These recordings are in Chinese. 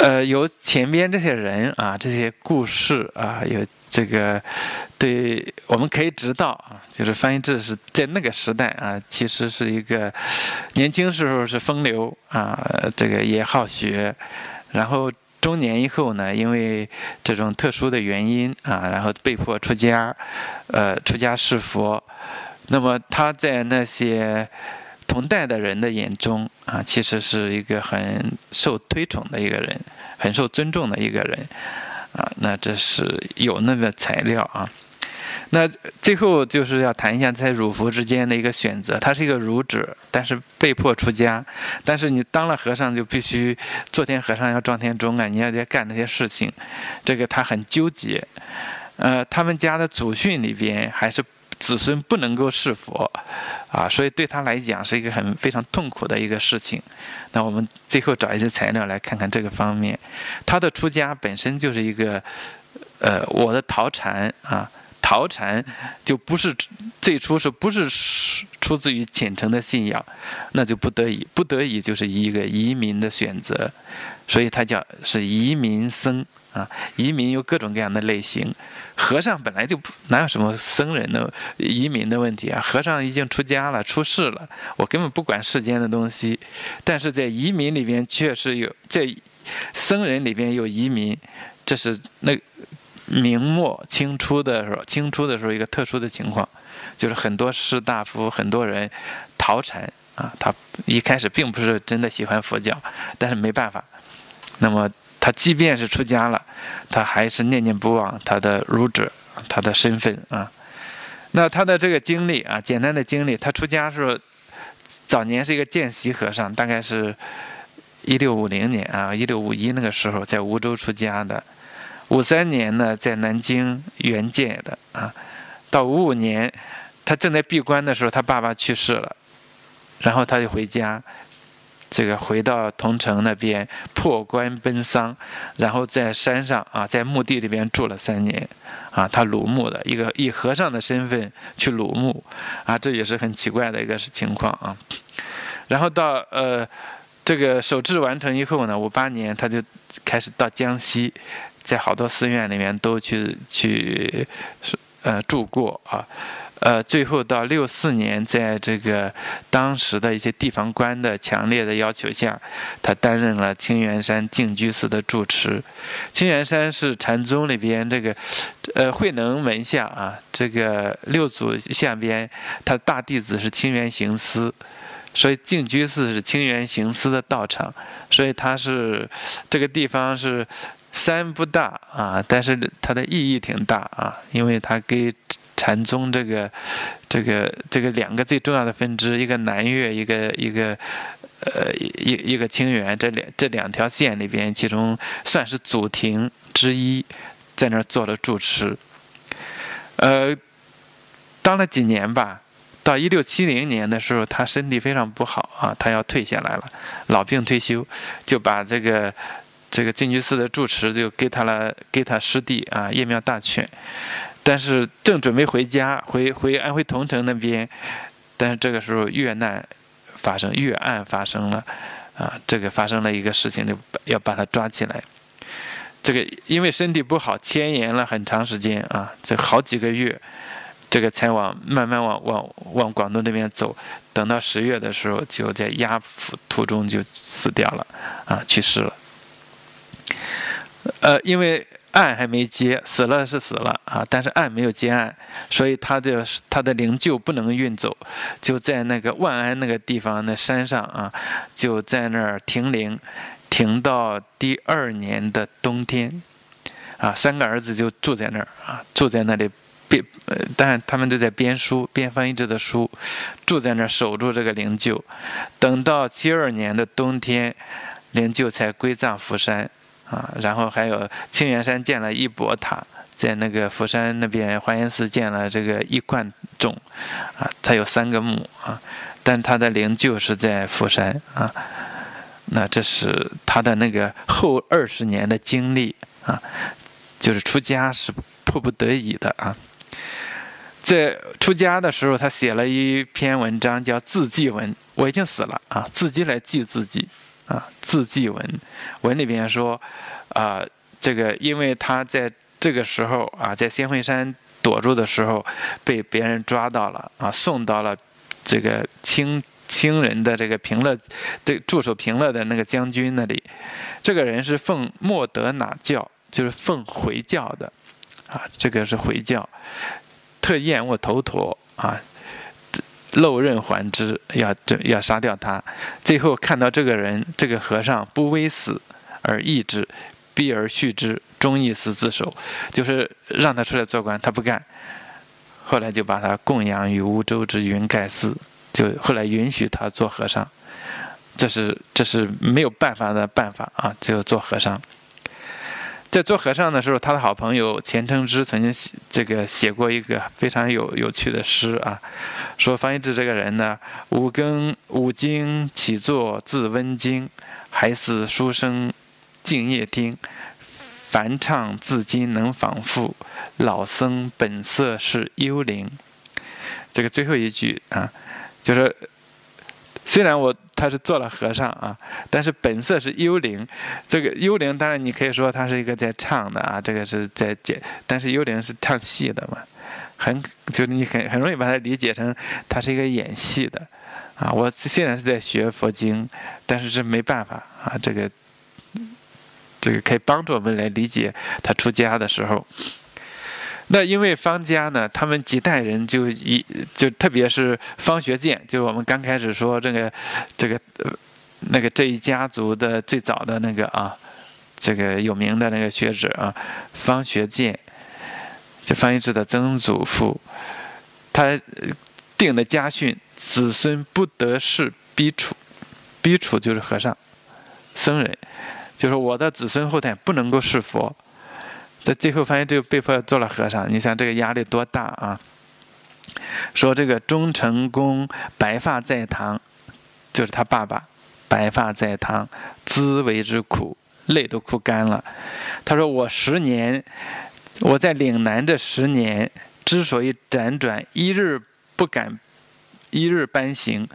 呃，由前边这些人啊，这些故事啊，有这个，对，我们可以知道啊，就是翻译志是在那个时代啊，其实是一个年轻时候是风流啊，这个也好学，然后中年以后呢，因为这种特殊的原因啊，然后被迫出家，呃，出家是佛，那么他在那些。同代的人的眼中啊，其实是一个很受推崇的一个人，很受尊重的一个人啊。那这是有那个材料啊。那最后就是要谈一下在儒佛之间的一个选择。他是一个儒者，但是被迫出家。但是你当了和尚，就必须做天和尚要撞天钟啊，你要得干那些事情。这个他很纠结。呃，他们家的祖训里边还是。子孙不能够是佛，啊，所以对他来讲是一个很非常痛苦的一个事情。那我们最后找一些材料来看看这个方面。他的出家本身就是一个，呃，我的逃禅啊，逃禅就不是最初是不是出自于虔诚的信仰，那就不得已，不得已就是一个移民的选择，所以他叫是移民僧。啊，移民有各种各样的类型，和尚本来就哪有什么僧人的移民的问题啊？和尚已经出家了，出世了，我根本不管世间的东西。但是在移民里边，确实有在僧人里边有移民，这是那明末清初的时候，清初的时候一个特殊的情况，就是很多士大夫，很多人逃禅啊，他一开始并不是真的喜欢佛教，但是没办法，那么。他即便是出家了，他还是念念不忘他的儒者，他的身份啊。那他的这个经历啊，简单的经历，他出家时候，早年是一个见习和尚，大概是一六五零年啊，一六五一那个时候在梧州出家的。五三年呢，在南京圆戒的啊。到五五年，他正在闭关的时候，他爸爸去世了，然后他就回家。这个回到桐城那边破关奔丧，然后在山上啊，在墓地里边住了三年，啊，他鲁墓的一个以和尚的身份去鲁墓，啊，这也是很奇怪的一个情况啊。然后到呃这个守制完成以后呢，五八年他就开始到江西，在好多寺院里面都去去呃住过啊。呃，最后到六四年，在这个当时的一些地方官的强烈的要求下，他担任了清源山净居寺的住持。清源山是禅宗里边这个，呃，慧能门下啊，这个六祖下边，他大弟子是清源行思，所以净居寺是清源行思的道场，所以他是这个地方是山不大啊，但是它的意义挺大啊，因为它给。禅宗这个，这个，这个两个最重要的分支，一个南岳，一个一个，呃，一一个清源，这两这两条线里边，其中算是祖庭之一，在那儿做了住持。呃，当了几年吧，到一六七零年的时候，他身体非常不好啊，他要退下来了，老病退休，就把这个这个净居寺的住持就给他了，给他师弟啊，叶妙大权。但是正准备回家，回回安徽桐城那边，但是这个时候越难发生，越案发生了，啊，这个发生了一个事情，就要把他抓起来。这个因为身体不好，迁延了很长时间啊，这好几个月，这个才往慢慢往往往广东这边走。等到十月的时候，就在押赴途中就死掉了，啊，去世了。呃，因为。案还没结，死了是死了啊，但是案没有结案，所以他的他的灵柩不能运走，就在那个万安那个地方那山上啊，就在那儿停灵，停到第二年的冬天，啊，三个儿子就住在那儿啊，住在那里编，但他们都在编书，编翻译制的书，住在那儿守住这个灵柩，等到七二年的冬天，灵柩才归葬福山。啊，然后还有清源山建了一博塔，在那个佛山那边华严寺建了这个一贯钟，啊，它有三个墓啊，但他的灵柩是在佛山啊，那这是他的那个后二十年的经历啊，就是出家是迫不得已的啊，在出家的时候，他写了一篇文章叫自记文，我已经死了啊，自己来记自己。啊，字迹文，文里边说，啊，这个因为他在这个时候啊，在仙会山躲住的时候，被别人抓到了啊，送到了这个清清人的这个平乐，这驻守平乐的那个将军那里。这个人是奉莫德哪教，就是奉回教的，啊，这个是回教，特厌恶头陀啊。漏刃还之，要这要杀掉他。最后看到这个人，这个和尚不危死而抑之，逼而续之，终意死自首，就是让他出来做官，他不干。后来就把他供养于梧州之云盖寺，就后来允许他做和尚。这是这是没有办法的办法啊，就做和尚。在做和尚的时候，他的好朋友钱承之曾经写这个写过一个非常有有趣的诗啊，说方一智这个人呢，五更五经起坐自温经，还似书生静夜听，凡唱自今能仿复，老僧本色是幽灵。这个最后一句啊，就是。虽然我他是做了和尚啊，但是本色是幽灵。这个幽灵当然你可以说他是一个在唱的啊，这个是在解，但是幽灵是唱戏的嘛，很就是你很很容易把它理解成他是一个演戏的啊。我虽然是在学佛经，但是是没办法啊，这个这个可以帮助我们来理解他出家的时候。那因为方家呢，他们几代人就一就特别是方学建，就是我们刚开始说这个这个呃那个这一家族的最早的那个啊，这个有名的那个学者啊，方学建，就方一智的曾祖父，他定的家训：子孙不得是逼处，逼处就是和尚、僧人，就是我的子孙后代不能够是佛。在最后发现，就被迫做了和尚。你想这个压力多大啊？说这个忠成公白发在堂，就是他爸爸，白发在堂，滋为之苦，泪都哭干了。他说：“我十年，我在岭南这十年，之所以辗转一日不敢一日搬行，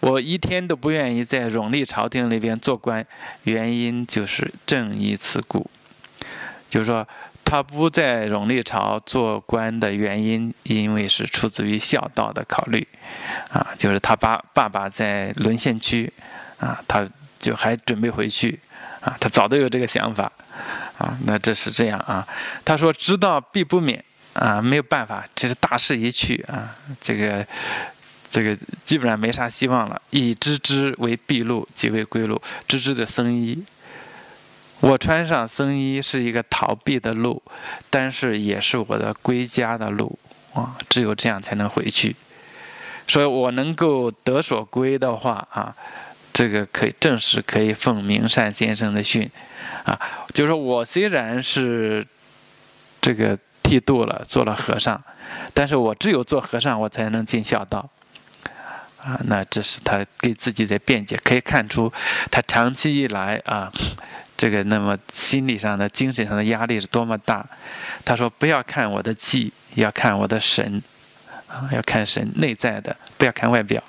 我一天都不愿意在永历朝廷里边做官，原因就是正义此故。”就是说。他不在永历朝做官的原因，因为是出自于孝道的考虑，啊，就是他爸爸爸在沦陷区，啊，他就还准备回去，啊，他早都有这个想法，啊，那这是这样啊。他说知道必不免，啊，没有办法，这是大势已去啊，这个这个基本上没啥希望了。以知之为毕路，即为归路。知之的僧衣。我穿上僧衣是一个逃避的路，但是也是我的归家的路啊！只有这样才能回去。所以我能够得所归的话啊，这个可以正是可以奉明善先生的训啊，就是说我虽然是这个剃度了，做了和尚，但是我只有做和尚，我才能尽孝道啊。那这是他给自己的辩解，可以看出他长期以来啊。这个那么心理上的、精神上的压力是多么大？他说：“不要看我的气，要看我的神，啊，要看神内在的，不要看外表。”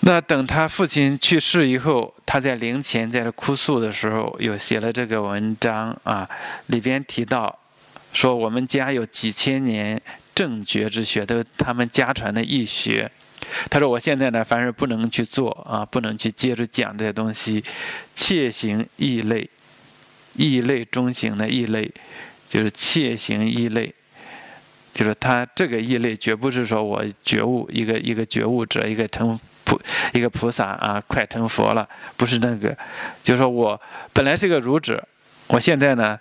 那等他父亲去世以后，他在灵前在这哭诉的时候，又写了这个文章啊，里边提到说：“我们家有几千年正觉之学，都他们家传的易学。”他说：“我现在呢，凡是不能去做啊，不能去接着讲这些东西，切行异类，异类中行的异类，就是切行异类，就是他这个异类绝不是说我觉悟一个一个觉悟者，一个成菩一个菩萨啊，快成佛了，不是那个，就是说我本来是个儒者，我现在呢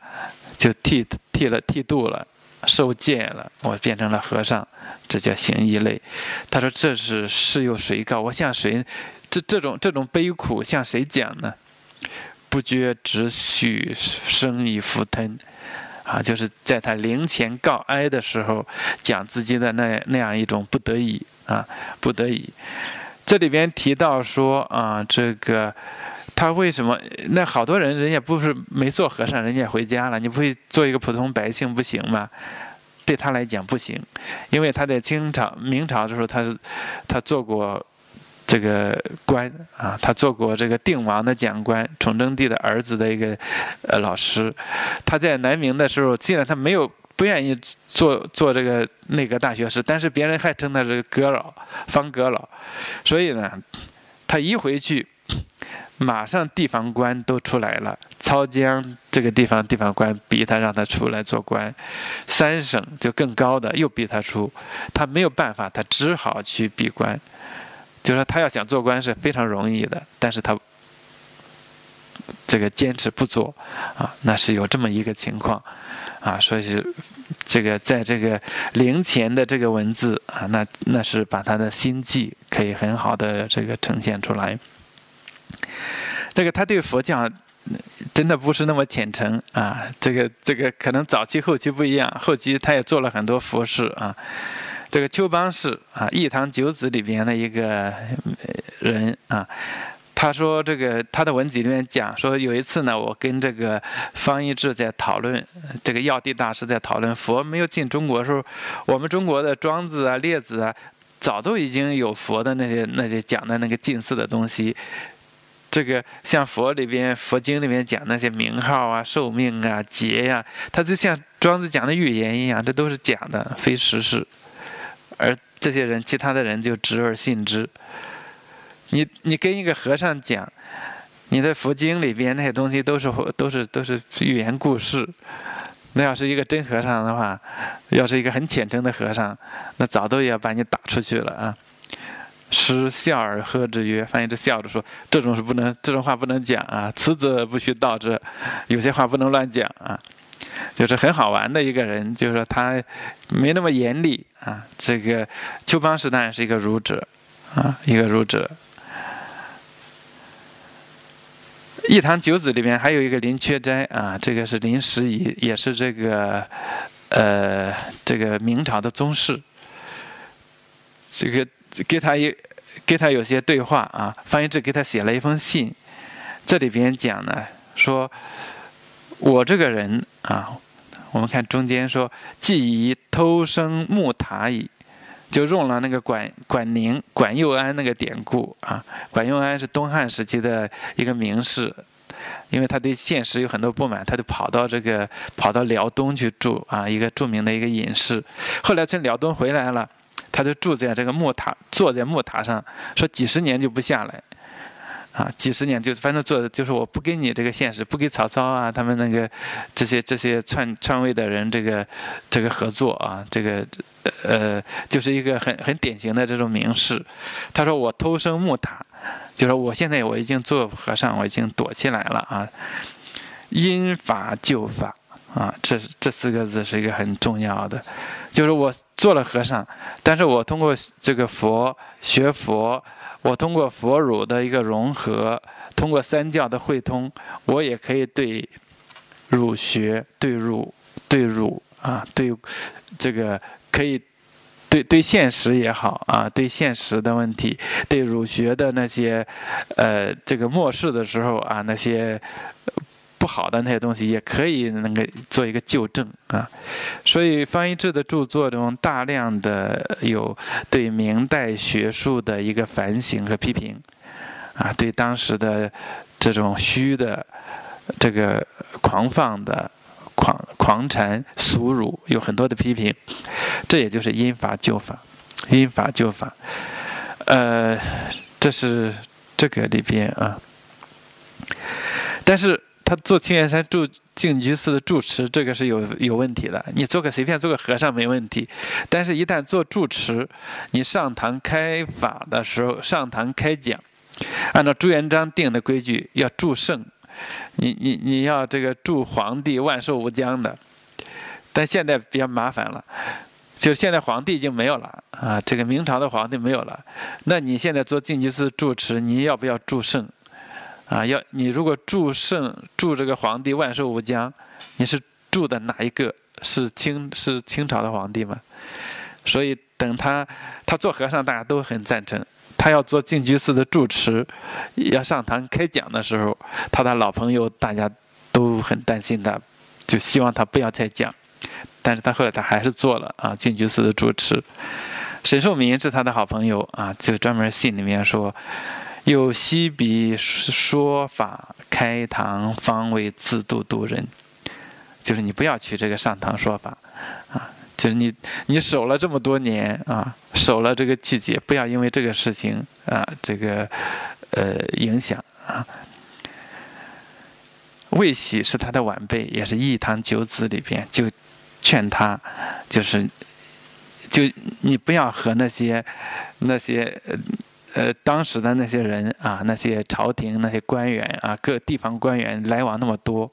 就剃剃了剃度了。”受戒了，我变成了和尚，这叫行异类。他说：“这是是由谁告？我向谁？这这种这种悲苦向谁讲呢？不觉只许生以福吞，啊，就是在他灵前告哀的时候，讲自己的那那样一种不得已啊，不得已。这里边提到说啊，这个。”他为什么？那好多人，人家不是没做和尚，人家回家了。你不会做一个普通百姓不行吗？对他来讲不行，因为他在清朝、明朝的时候，他他做过这个官啊，他做过这个定王的讲官，崇祯帝的儿子的一个呃老师。他在南明的时候，既然他没有不愿意做做这个内阁大学士，但是别人还称他是阁老，方阁老。所以呢，他一回去，马上地方官都出来了。操江这个地方地方官逼他让他出来做官，三省就更高的又逼他出，他没有办法，他只好去闭关。就说他要想做官是非常容易的，但是他这个坚持不做啊，那是有这么一个情况啊，所以是这个在这个陵前的这个文字啊，那那是把他的心迹可以很好的这个呈现出来。这个他对佛教真的不是那么虔诚啊，这个这个可能早期后期不一样，后期他也做了很多佛事啊。这个丘邦是啊，《一堂九子》里边的一个人啊，他说这个他的文集里面讲说，有一次呢，我跟这个方一智在讨论，这个药帝大师在讨论佛没有进中国的时候，我们中国的庄子啊、列子啊，早都已经有佛的那些那些讲的那个近似的东西。这个像佛里边佛经里面讲那些名号啊、寿命啊、劫呀，它就像庄子讲的预言一样，这都是假的，非实事。而这些人，其他的人就执而信之。你你跟一个和尚讲，你的佛经里边那些东西都是都是都是寓言故事。那要是一个真和尚的话，要是一个很虔诚的和尚，那早都要把你打出去了啊！失笑而喝之曰：“翻译着笑着说，这种是不能，这种话不能讲啊！此则不须道之，有些话不能乱讲啊！”就是很好玩的一个人，就是说他没那么严厉啊。这个丘邦氏当然是一个儒者啊，一个儒者。《一堂九子》里面还有一个林缺斋啊，这个是林时宜，也是这个呃这个明朝的宗室。这个给他一给他有些对话啊，方一智给他写了一封信，这里边讲呢说。我这个人啊，我们看中间说，既以偷生木塔矣，就用了那个管管宁、管佑安那个典故啊。管佑安是东汉时期的一个名士，因为他对现实有很多不满，他就跑到这个跑到辽东去住啊，一个著名的一个隐士。后来从辽东回来了，他就住在这个木塔，坐在木塔上，说几十年就不下来。啊，几十年就反正做的就是我不跟你这个现实，不给曹操啊，他们那个这些这些篡篡位的人这个这个合作啊，这个呃就是一个很很典型的这种名士。他说我偷生木塔，就说我现在我已经做和尚，我已经躲起来了啊。因法就法啊，这这四个字是一个很重要的，就是我做了和尚，但是我通过这个佛学佛。我通过佛儒的一个融合，通过三教的汇通，我也可以对儒学、对儒、对儒啊，对这个可以对对现实也好啊，对现实的问题，对儒学的那些呃这个末世的时候啊那些。不好的那些东西也可以那个做一个纠正啊，所以方一智的著作中大量的有对明代学术的一个反省和批评，啊，对当时的这种虚的、这个狂放的、狂狂禅俗儒有很多的批评，这也就是因法就法，因法就法，呃，这是这个里边啊，但是。他做青岩山住净居寺的住持，这个是有有问题的。你做个随便做个和尚没问题，但是一旦做住持，你上堂开法的时候，上堂开讲，按照朱元璋定的规矩要祝圣，你你你要这个祝皇帝万寿无疆的。但现在比较麻烦了，就现在皇帝已经没有了啊，这个明朝的皇帝没有了，那你现在做净居寺住持，你要不要祝圣？啊，要你如果祝圣祝这个皇帝万寿无疆，你是祝的哪一个？是清是清朝的皇帝吗？所以等他他做和尚，大家都很赞成。他要做净居寺的住持，要上堂开讲的时候，他的老朋友大家都很担心他，就希望他不要再讲。但是他后来他还是做了啊净居寺的住持。沈寿民是他的好朋友啊，就专门信里面说，有西比说法开堂，方为自度度人，就是你不要去这个上堂说法啊，就是你你守了这么多年啊，守了这个季节，不要因为这个事情啊，这个呃影响啊。魏喜是他的晚辈，也是一堂九子里边，就劝他，就是就你不要和那些那些呃当时的那些人啊，那些朝廷那些官员啊，各地方官员来往那么多，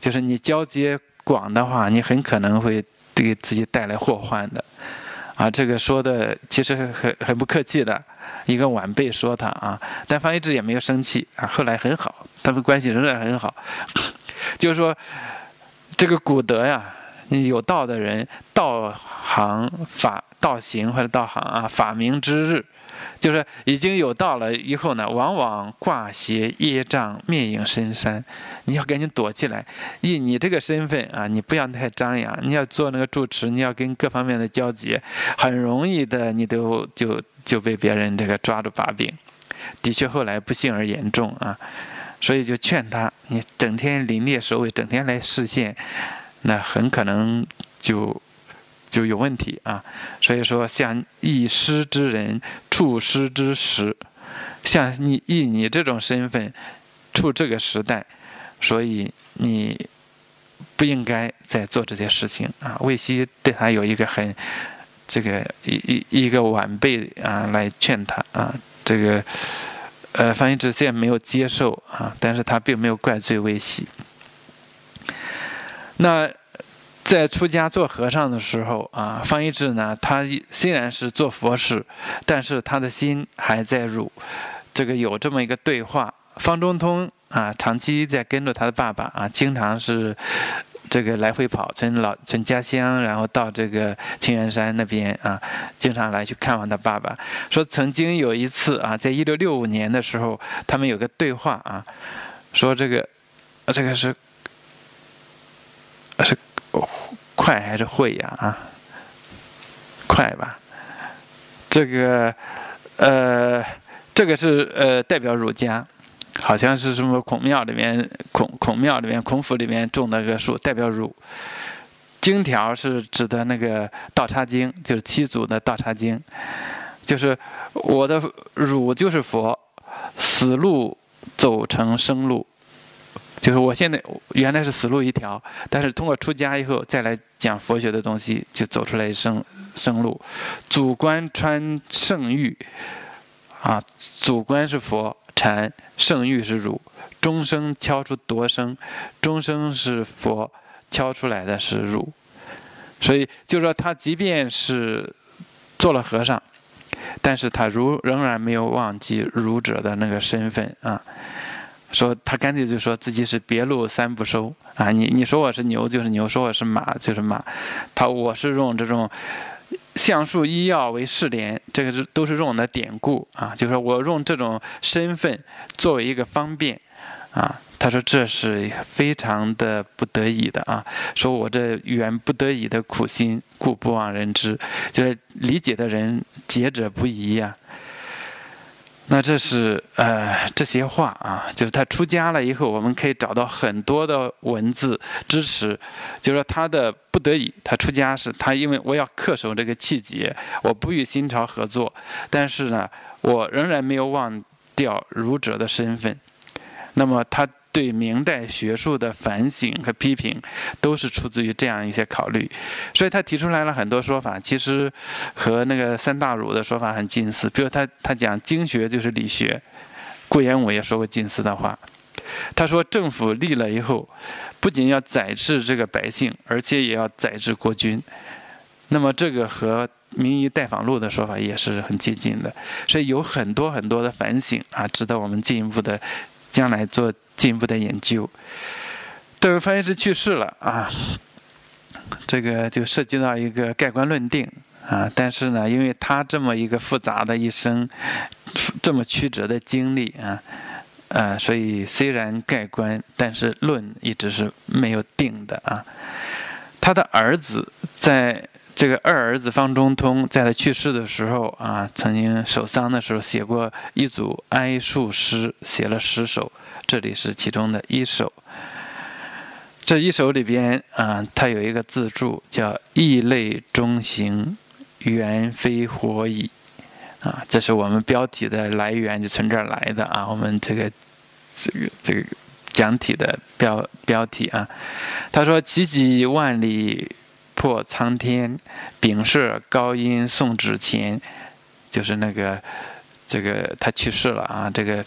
就是你交接广的话，你很可能会给自己带来祸患的。啊，这个说的其实很很不客气的。一个晚辈说他啊，但方一智也没有生气啊。后来很好，他们关系仍然很好。就是说，这个古德呀，你有道的人，道行法道行或者道行啊，法明之日，就是已经有道了以后呢，往往挂邪业障，面影深山。你要赶紧躲起来，以你这个身份啊，你不要太张扬。你要做那个住持，你要跟各方面的交接，很容易的，你都就。就被别人这个抓住把柄，的确后来不幸而严重啊，所以就劝他，你整天临列守卫，整天来视线，那很可能就就有问题啊。所以说，像易师之人处师之时，像你以你这种身份处这个时代，所以你不应该再做这些事情啊。魏西对他有一个很。这个一一一个晚辈啊，来劝他啊，这个呃，方一智虽然没有接受啊，但是他并没有怪罪魏西。那在出家做和尚的时候啊，方一智呢，他虽然是做佛事，但是他的心还在儒。这个有这么一个对话，方中通啊，长期在跟着他的爸爸啊，经常是。这个来回跑，从老从家乡，然后到这个青源山那边啊，经常来去看望他爸爸。说曾经有一次啊，在一六六五年的时候，他们有个对话啊，说这个，这个是是快还是会呀啊？快吧？这个呃，这个是呃代表儒家。好像是什么孔庙里面，孔孔庙里面，孔府里面种那个树，代表儒。经条是指的那个道叉经，就是七祖的道叉经，就是我的儒就是佛，死路走成生路，就是我现在原来是死路一条，但是通过出家以后再来讲佛学的东西，就走出来一生生路。祖官穿圣域，啊，祖官是佛。禅圣域是儒，钟声敲出夺声，钟声是佛敲出来的是儒，所以就说他即便是做了和尚，但是他如仍然没有忘记儒者的那个身份啊。说他干脆就说自己是别路三不收啊，你你说我是牛就是牛，说我是马就是马，他我是用这种。橡树医药为试廉，这个是都是用的典故啊。就是我用这种身份作为一个方便啊。他说这是非常的不得已的啊。说我这原不得已的苦心，故不忘人知。就是理解的人解者不疑呀。那这是呃这些话啊，就是他出家了以后，我们可以找到很多的文字支持，就是说他的不得已，他出家是他因为我要恪守这个气节，我不与新朝合作，但是呢，我仍然没有忘掉儒者的身份，那么他。对明代学术的反省和批评，都是出自于这样一些考虑，所以他提出来了很多说法，其实和那个三大儒的说法很近似。比如他他讲经学就是理学，顾炎武也说过近似的话。他说政府立了以后，不仅要宰制这个百姓，而且也要宰制国君。那么这个和《明夷待访录》的说法也是很接近的，所以有很多很多的反省啊，值得我们进一步的将来做。进一步的研究。等方医师去世了啊，这个就涉及到一个盖棺论定啊。但是呢，因为他这么一个复杂的一生，这么曲折的经历啊，呃，所以虽然盖棺，但是论一直是没有定的啊。他的儿子在这个二儿子方中通在他去世的时候啊，曾经守丧的时候写过一组哀述诗，写了十首，这里是其中的一首。这一首里边啊，他有一个自注叫“异类中行，缘非活矣”，啊，这是我们标题的来源，就从这儿来的啊。我们这个这个这个讲题的标标题啊，他说：“奇迹万里。”破苍天，秉设高音送纸钱，就是那个，这个他去世了啊，这个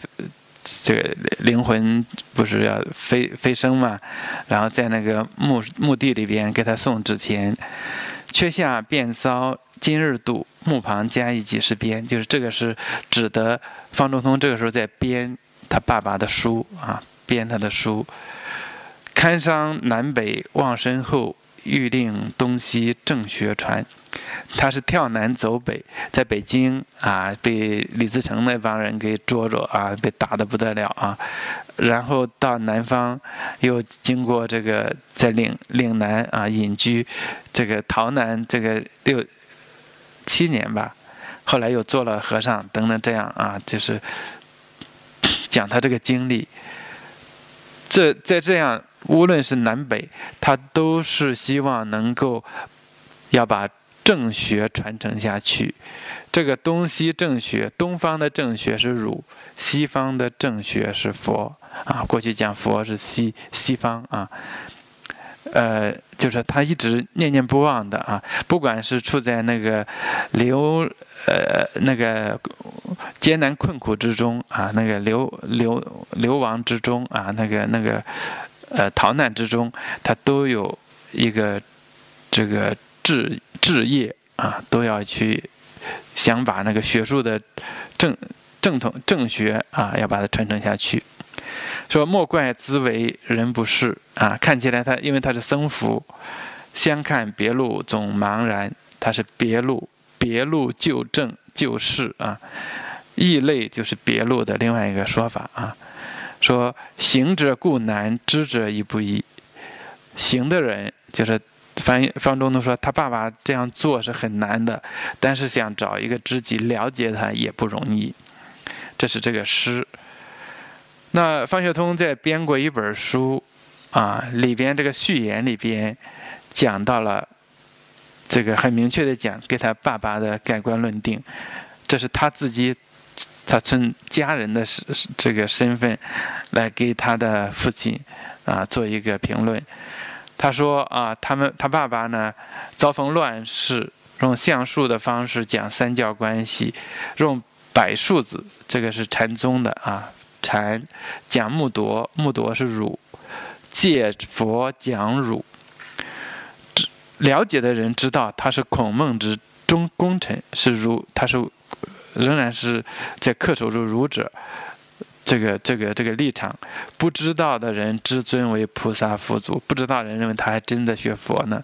这个灵魂不是要飞飞升嘛，然后在那个墓墓地里边给他送纸钱，缺下便骚今日度，墓旁加一几十编，就是这个是指的方中通这个时候在编他爸爸的书啊，编他的书，堪伤南北望身后。欲令东西正学传，他是跳南走北，在北京啊，被李自成那帮人给捉着啊，被打得不得了啊。然后到南方，又经过这个在岭岭南啊隐居，这个逃难这个六七年吧，后来又做了和尚等等这样啊，就是讲他这个经历。这在这样，无论是南北，他都是希望能够要把正学传承下去。这个东西正学，东方的正学是儒，西方的正学是佛啊。过去讲佛是西西方啊。呃，就是他一直念念不忘的啊，不管是处在那个流呃那个艰难困苦之中啊，那个流流流亡之中啊，那个那个呃逃难之中，他都有一个这个志志业啊，都要去想把那个学术的正正统正学啊，要把它传承下去。说莫怪兹为人不是啊！看起来他因为他是僧服，相看别路总茫然。他是别路，别路就正就是啊。异类就是别路的另外一个说法啊。说行者固难，知者亦不易。行的人就是方方中都说他爸爸这样做是很难的，但是想找一个知己了解他也不容易。这是这个诗。那方学通在编过一本书，啊，里边这个序言里边讲到了这个很明确的讲给他爸爸的盖棺论定，这是他自己，他从家人的这个身份来给他的父亲啊做一个评论。他说啊，他们他爸爸呢遭逢乱世，用相术的方式讲三教关系，用百数子，这个是禅宗的啊。禅讲木铎，木铎是儒；借佛讲儒，了解的人知道他是孔孟之中功臣，是儒，他是仍然是在恪守着儒者这个这个这个立场。不知道的人知尊为菩萨佛祖，不知道人认为他还真的学佛呢。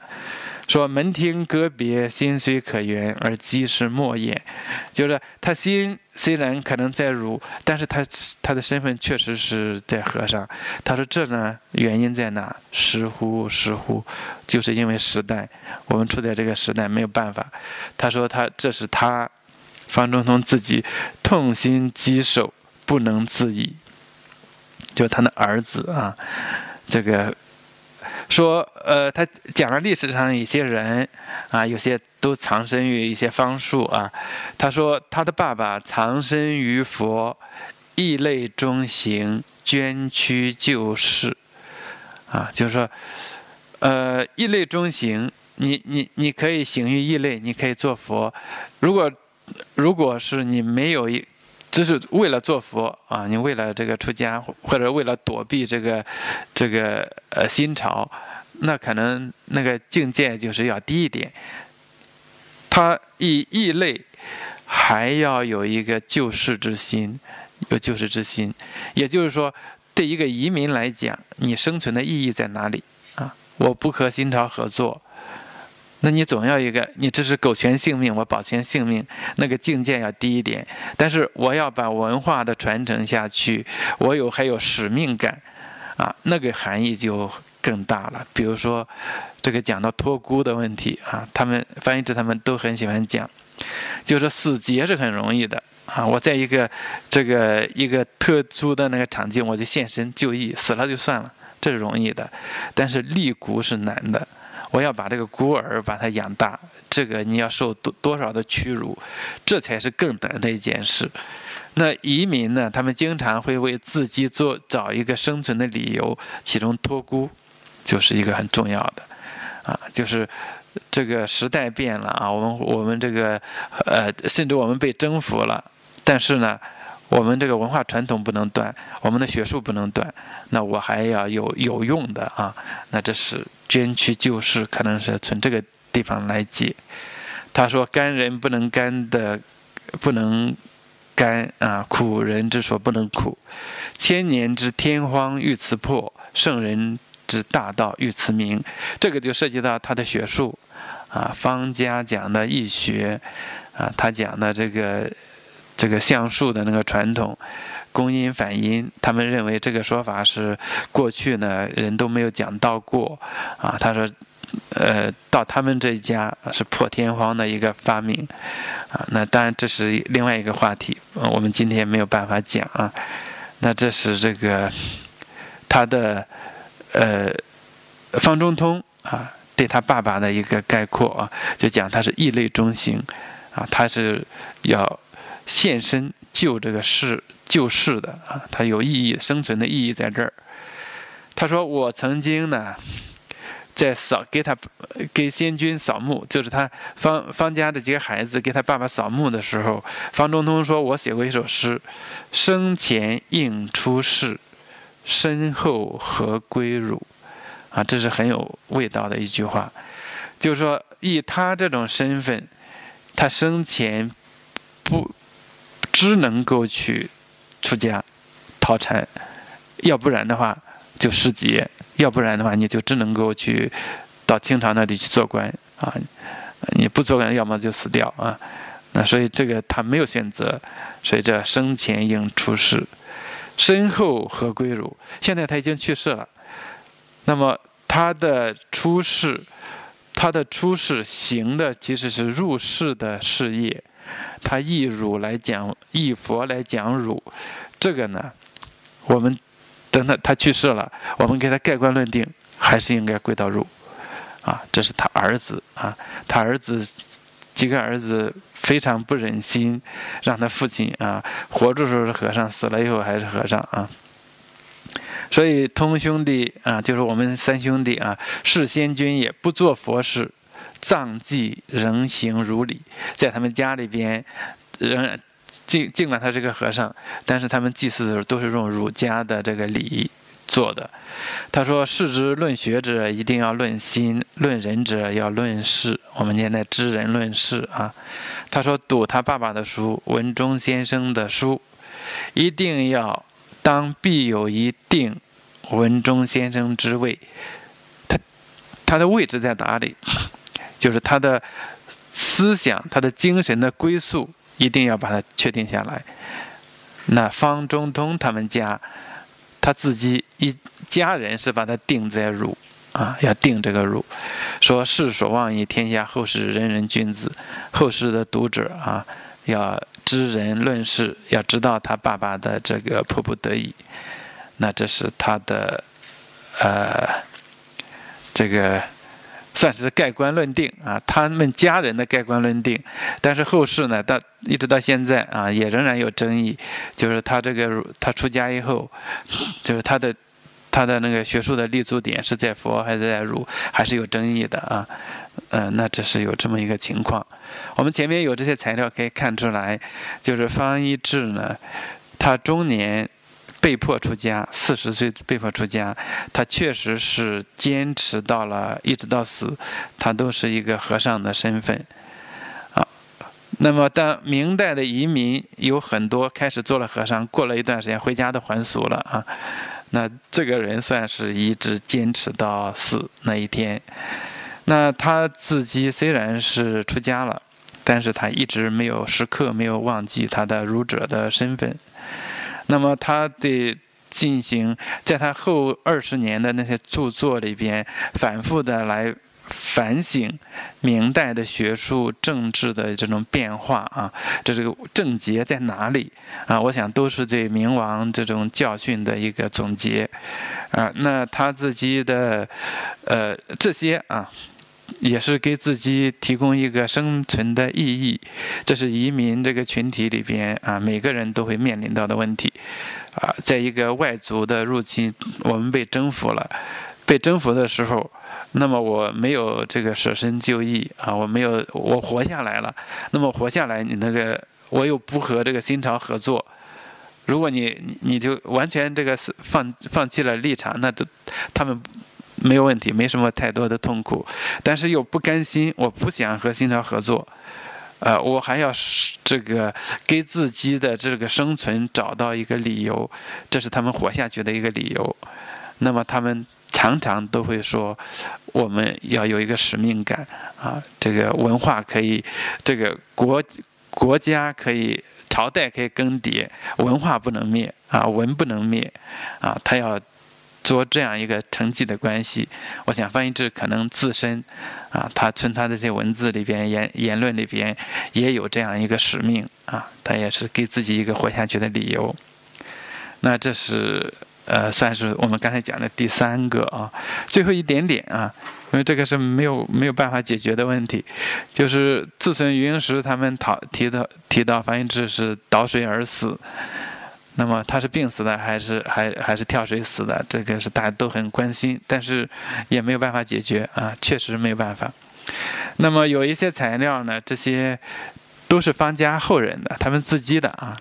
说门庭隔别，心虽可圆，而机是莫言。就是他心虽然可能在儒，但是他他的身份确实是在和尚。他说这呢，原因在哪？实乎实乎，就是因为时代，我们处在这个时代没有办法。他说他这是他方中通自己痛心疾首，不能自已。就他的儿子啊，这个。说，呃，他讲了历史上一些人，啊，有些都藏身于一些方术啊。他说，他的爸爸藏身于佛，异类中行，捐躯救世，啊，就是说，呃，异类中行，你你你可以行于异类，你可以做佛。如果如果是你没有一。只是为了做佛啊！你为了这个出家，或者为了躲避这个这个呃新潮，那可能那个境界就是要低一点。他以异类，还要有一个救世之心，有救世之心。也就是说，对一个移民来讲，你生存的意义在哪里啊？我不和新潮合作。那你总要一个，你这是苟全性命，我保全性命，那个境界要低一点。但是我要把文化的传承下去，我有还有使命感，啊，那个含义就更大了。比如说，这个讲到托孤的问题啊，他们翻译者他们都很喜欢讲，就是死节是很容易的啊。我在一个这个一个特殊的那个场景，我就献身就义，死了就算了，这是容易的。但是立孤是难的，我要把这个孤儿把他养大，这个你要受多多少的屈辱，这才是更难的一件事。那移民呢？他们经常会为自己做找一个生存的理由，其中托孤就是一个很重要的，啊，就是这个时代变了啊，我们我们这个呃，甚至我们被征服了，但是呢，我们这个文化传统不能断，我们的学术不能断，那我还要有有用的啊，那这是捐躯救世，可能是从这个地方来解。他说：“干人不能干的，不能。”甘啊，苦人之所不能苦，千年之天荒欲辞破，圣人之大道欲辞明。这个就涉及到他的学术啊，方家讲的易学啊，他讲的这个这个相术的那个传统，公因反因，他们认为这个说法是过去呢人都没有讲到过啊。他说。呃，到他们这一家是破天荒的一个发明，啊，那当然这是另外一个话题，我们今天没有办法讲啊。那这是这个他的呃方中通啊对他爸爸的一个概括啊，就讲他是异类中行啊，他是要献身救这个世救世的啊，他有意义，生存的意义在这儿。他说我曾经呢。在扫给他给先君扫墓，就是他方方家的几个孩子给他爸爸扫墓的时候，方中通说：“我写过一首诗，生前应出世，身后何归汝？”啊，这是很有味道的一句话，就是说以他这种身份，他生前不只能够去出家逃禅，要不然的话就失节。要不然的话，你就只能够去到清朝那里去做官啊！你不做官，要么就死掉啊！那所以这个他没有选择，所以这生前应出世，身后何归汝？现在他已经去世了，那么他的出世，他的出世行的其实是入世的事业，他易儒来讲，易佛来讲儒，这个呢，我们。等他他去世了，我们给他盖棺论定，还是应该归到儒，啊，这是他儿子啊，他儿子几个儿子非常不忍心让他父亲啊活着时候是和尚，死了以后还是和尚啊，所以通兄弟啊，就是我们三兄弟啊，是先君也不做佛事，葬祭仍行如礼，在他们家里边仍然。尽尽管他是个和尚，但是他们祭祀的时候都是用儒家的这个礼做的。他说：“世之论学者，一定要论心；论人者，要论事。我们现在知人论事啊。”他说：“读他爸爸的书，文中先生的书，一定要当必有一定文中先生之位。他他的位置在哪里？就是他的思想，他的精神的归宿。”一定要把它确定下来。那方中通他们家，他自己一家人是把他定在儒啊，要定这个儒，说世所望以天下后世人人君子，后世的读者啊，要知人论事，要知道他爸爸的这个迫不得已。那这是他的呃这个。算是盖棺论定啊，他们家人的盖棺论定，但是后世呢，到一直到现在啊，也仍然有争议。就是他这个他出家以后，就是他的他的那个学术的立足点是在佛还是在儒，还是有争议的啊。嗯，那这是有这么一个情况。我们前面有这些材料可以看出来，就是方一智呢，他中年。被迫出家，四十岁被迫出家，他确实是坚持到了一直到死，他都是一个和尚的身份，啊，那么当明代的移民有很多开始做了和尚，过了一段时间回家都还俗了啊，那这个人算是一直坚持到死那一天，那他自己虽然是出家了，但是他一直没有时刻没有忘记他的儒者的身份。那么他的进行在他后二十年的那些著作里边，反复的来反省明代的学术政治的这种变化啊，这这个症结在哪里啊？我想都是对明王这种教训的一个总结啊。那他自己的呃这些啊。也是给自己提供一个生存的意义，这是移民这个群体里边啊，每个人都会面临到的问题，啊，在一个外族的入侵，我们被征服了，被征服的时候，那么我没有这个舍身救义啊，我没有我活下来了，那么活下来，你那个我又不和这个新朝合作，如果你你就完全这个放放弃了立场，那都他们。没有问题，没什么太多的痛苦，但是又不甘心，我不想和新朝合作，呃，我还要这个给自己的这个生存找到一个理由，这是他们活下去的一个理由。那么他们常常都会说，我们要有一个使命感啊，这个文化可以，这个国国家可以，朝代可以更迭，文化不能灭啊，文不能灭啊，他要。做这样一个成绩的关系，我想翻译志可能自身，啊，他从他这些文字里边言言论里边也有这样一个使命啊，他也是给自己一个活下去的理由。那这是呃，算是我们刚才讲的第三个啊，最后一点点啊，因为这个是没有没有办法解决的问题，就是自从余英时他们讨提到提到翻译志是倒水而死。那么他是病死的还是还还是跳水死的？这个是大家都很关心，但是也没有办法解决啊，确实没有办法。那么有一些材料呢，这些都是方家后人的，他们自己的啊。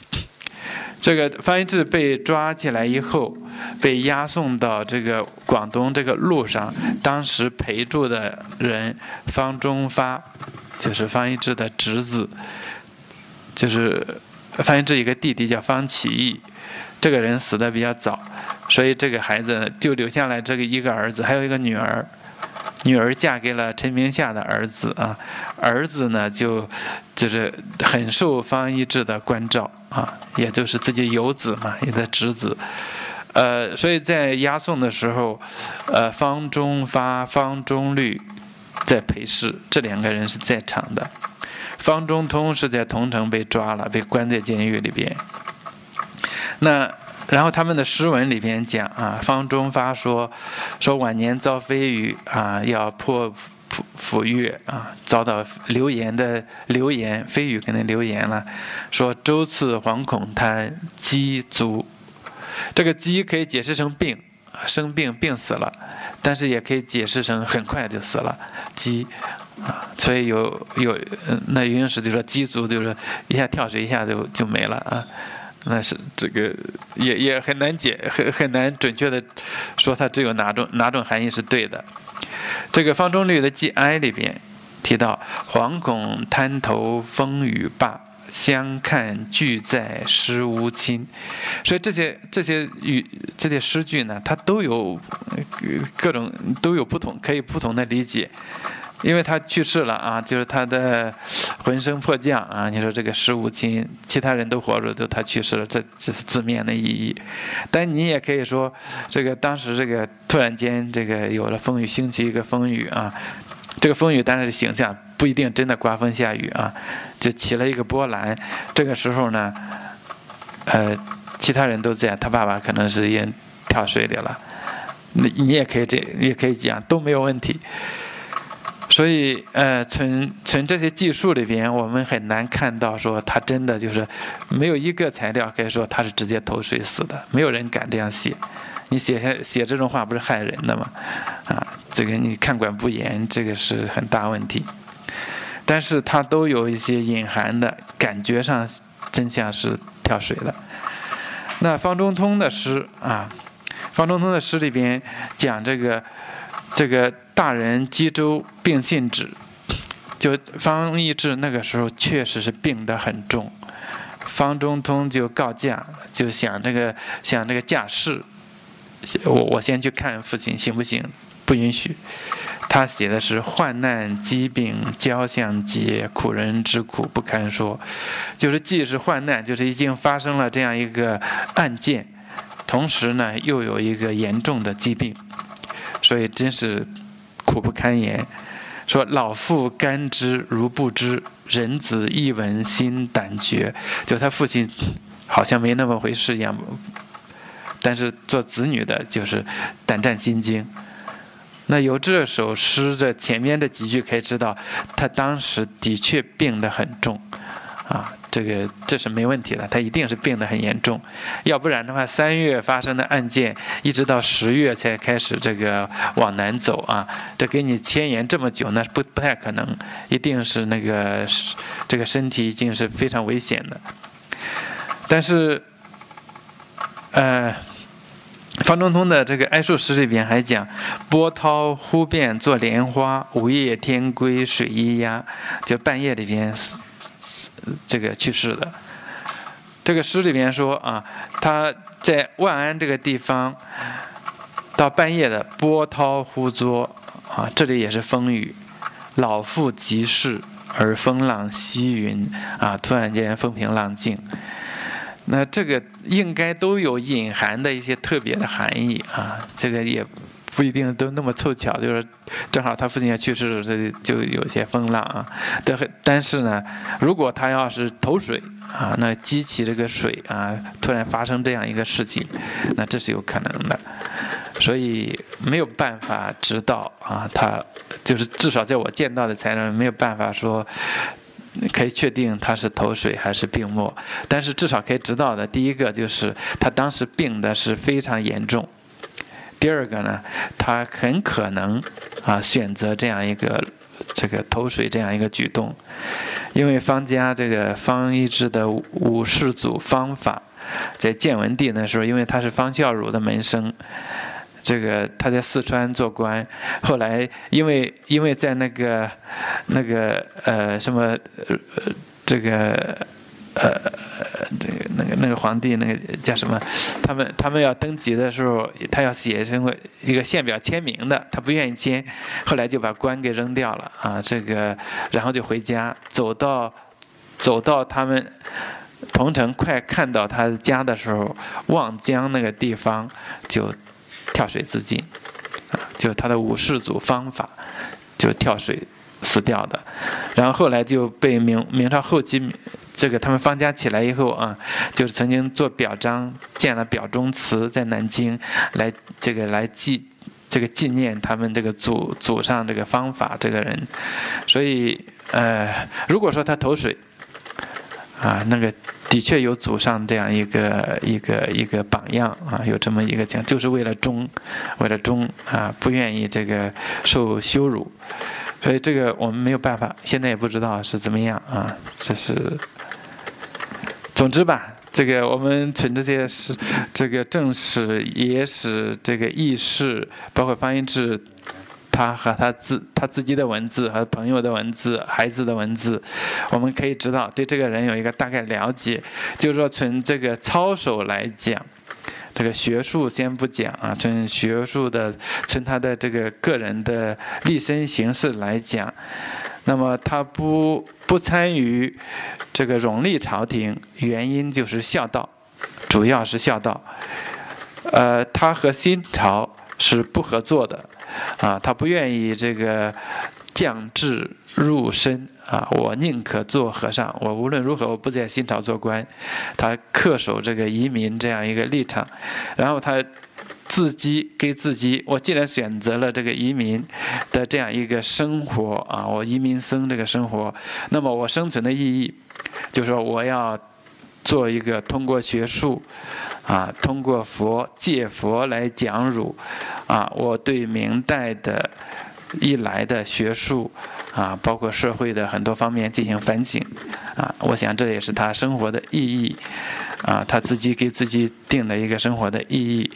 这个方一智被抓起来以后，被押送到这个广东这个路上，当时陪住的人方中发，就是方一智的侄子，就是。方一智一个弟弟叫方启义，这个人死的比较早，所以这个孩子就留下来这个一个儿子，还有一个女儿，女儿嫁给了陈明夏的儿子啊，儿子呢就就是很受方一智的关照啊，也就是自己有子嘛，也的侄子，呃，所以在押送的时候，呃，方中发、方中律在陪侍，这两个人是在场的。方中通是在桐城被抓了，被关在监狱里边。那然后他们的诗文里边讲啊，方中发说说晚年遭飞羽啊，要破府府狱啊，遭到流言的流言，飞羽可能流言了，说周次惶恐他鸡足，这个鸡可以解释成病，生病病死了，但是也可以解释成很快就死了，鸡。啊，所以有有，那余英时就说鸡足就是一下跳水一下就就没了啊，那是这个也也很难解，很很难准确的说它只有哪种哪种含义是对的。这个方中律的《寄哀》里边提到“惶恐滩头风雨罢，相看俱在诗无亲”，所以这些这些语这些诗句呢，它都有各种都有不同，可以不同的理解。因为他去世了啊，就是他的浑身破降啊。你说这个十五亲，其他人都活着，就他去世了，这这是字面的意义。但你也可以说，这个当时这个突然间这个有了风雨，兴起一个风雨啊。这个风雨当然是形象，不一定真的刮风下雨啊，就起了一个波澜。这个时候呢，呃，其他人都在，他爸爸可能是也跳水里了。你你也可以这也可以讲，都没有问题。所以，呃，从从这些技术里边，我们很难看到说他真的就是没有一个材料可以说他是直接投水死的，没有人敢这样写。你写下写这种话不是害人的吗？啊，这个你看管不严，这个是很大问题。但是他都有一些隐含的感觉上真像是跳水的。那方中通的诗啊，方中通的诗里边讲这个这个。大人冀州病信纸，就方义志那个时候确实是病得很重，方中通就告假，就想这个想这个假释，我我先去看父亲行不行？不允许。他写的是患难疾病交相结，苦人之苦不堪说，就是既是患难，就是已经发生了这样一个案件，同时呢又有一个严重的疾病，所以真是苦不堪言。说老父甘之如不知，人子一闻心胆绝。就他父亲好像没那么回事一样，但是做子女的就是胆战心惊。那由这首诗的前面的几句可以知道，他当时的确病得很重，啊，这个这是没问题的，他一定是病得很严重，要不然的话，三月发生的案件，一直到十月才开始这个往南走啊，这给你牵延这么久，那不不太可能，一定是那个这个身体已经是非常危险的，但是，呃。方中通的这个《哀述诗》里边还讲：“波涛忽变作莲花，午夜天归水咿呀。”就半夜里边这个去世的。这个诗里面说啊，他在万安这个地方，到半夜的波涛忽作啊，这里也是风雨。老妇即逝，而风浪息云啊，突然间风平浪静。那这个应该都有隐含的一些特别的含义啊，这个也不一定都那么凑巧，就是正好他父亲要去世，这就有些风浪啊。但但是呢，如果他要是投水啊，那激起这个水啊，突然发生这样一个事情，那这是有可能的。所以没有办法知道啊，他就是至少在我见到的材料没有办法说。可以确定他是头水还是病末，但是至少可以知道的，第一个就是他当时病的是非常严重。第二个呢，他很可能啊选择这样一个这个投水这样一个举动，因为方家这个方一之的五世祖方法，在建文帝那时候，因为他是方孝孺的门生。这个他在四川做官，后来因为因为在那个那个呃什么呃这个呃这个那个那个皇帝那个叫什么，他们他们要登基的时候，他要写什么一个献表签名的，他不愿意签，后来就把官给扔掉了啊，这个然后就回家，走到走到他们同城快看到他家的时候，望江那个地方就。跳水自尽，就他的五世祖方法，就跳水死掉的。然后后来就被明明朝后期，这个他们方家起来以后啊，就是曾经做表彰，建了表忠祠在南京，来这个来纪这个纪念他们这个祖祖上这个方法这个人。所以呃，如果说他投水，啊，那个。的确有祖上这样一个一个一个榜样啊，有这么一个讲，就是为了忠，为了忠啊，不愿意这个受羞辱，所以这个我们没有办法，现在也不知道是怎么样啊，这是。总之吧，这个我们从这些是这个正史、野史、这个轶事，包括方音志。他和他自他自己的文字和朋友的文字、孩子的文字，我们可以知道对这个人有一个大概了解。就是说，从这个操守来讲，这个学术先不讲啊，从学术的、从他的这个个人的立身形式来讲，那么他不不参与这个荣立朝廷，原因就是孝道，主要是孝道。呃，他和新朝是不合作的。啊，他不愿意这个降智入身啊！我宁可做和尚，我无论如何我不在新朝做官。他恪守这个移民这样一个立场，然后他自己给自己，我既然选择了这个移民的这样一个生活啊，我移民僧这个生活，那么我生存的意义，就是说我要做一个通过学术。啊，通过佛借佛来讲儒，啊，我对明代的一来的学术，啊，包括社会的很多方面进行反省，啊，我想这也是他生活的意义。啊，他自己给自己定的一个生活的意义。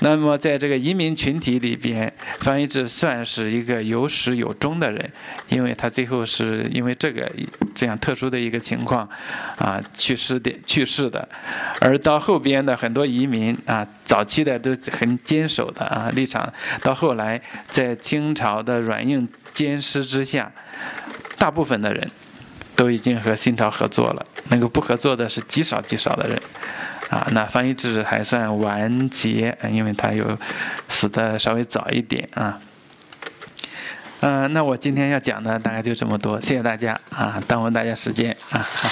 那么，在这个移民群体里边，方一智算是一个有始有终的人，因为他最后是因为这个这样特殊的一个情况，啊，去世的去世的。而到后边的很多移民啊，早期的都很坚守的啊立场，到后来在清朝的软硬兼师之下，大部分的人。都已经和新潮合作了，那个不合作的是极少极少的人，啊，那翻译制还算完结，因为他有死的稍微早一点啊。嗯，那我今天要讲的大概就这么多，谢谢大家啊，耽误大家时间啊。好